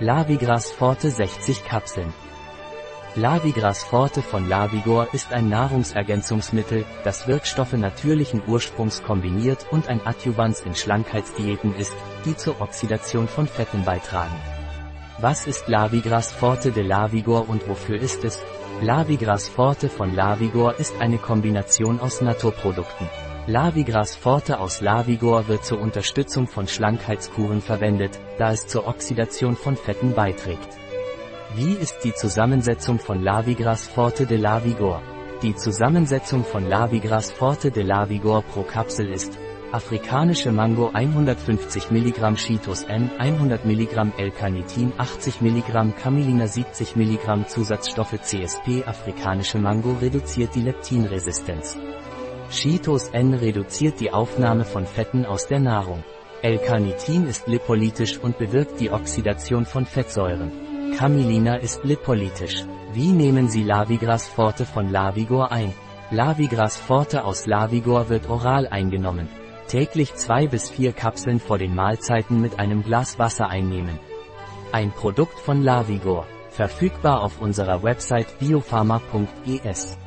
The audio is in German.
Lavigras Forte 60 Kapseln. Lavigras Forte von Lavigor ist ein Nahrungsergänzungsmittel, das Wirkstoffe natürlichen Ursprungs kombiniert und ein Adjuvans in Schlankheitsdiäten ist, die zur Oxidation von Fetten beitragen. Was ist Lavigras Forte de Lavigor und wofür ist es? Lavigras Forte von Lavigor ist eine Kombination aus Naturprodukten. Lavigras Forte aus Lavigor wird zur Unterstützung von Schlankheitskuren verwendet, da es zur Oxidation von Fetten beiträgt. Wie ist die Zusammensetzung von Lavigras Forte de Lavigor? Die Zusammensetzung von Lavigras Forte de Lavigor pro Kapsel ist Afrikanische Mango 150 mg Cheetos M 100 mg L-Carnitin 80 mg Camelina 70 mg Zusatzstoffe CSP Afrikanische Mango reduziert die Leptinresistenz. Cheetos N reduziert die Aufnahme von Fetten aus der Nahrung. L-Carnitin ist lipolytisch und bewirkt die Oxidation von Fettsäuren. Camelina ist lipolytisch. Wie nehmen Sie Lavigras Forte von Lavigor ein? Lavigras Forte aus Lavigor wird oral eingenommen. Täglich zwei bis vier Kapseln vor den Mahlzeiten mit einem Glas Wasser einnehmen. Ein Produkt von Lavigor. Verfügbar auf unserer Website biopharma.es.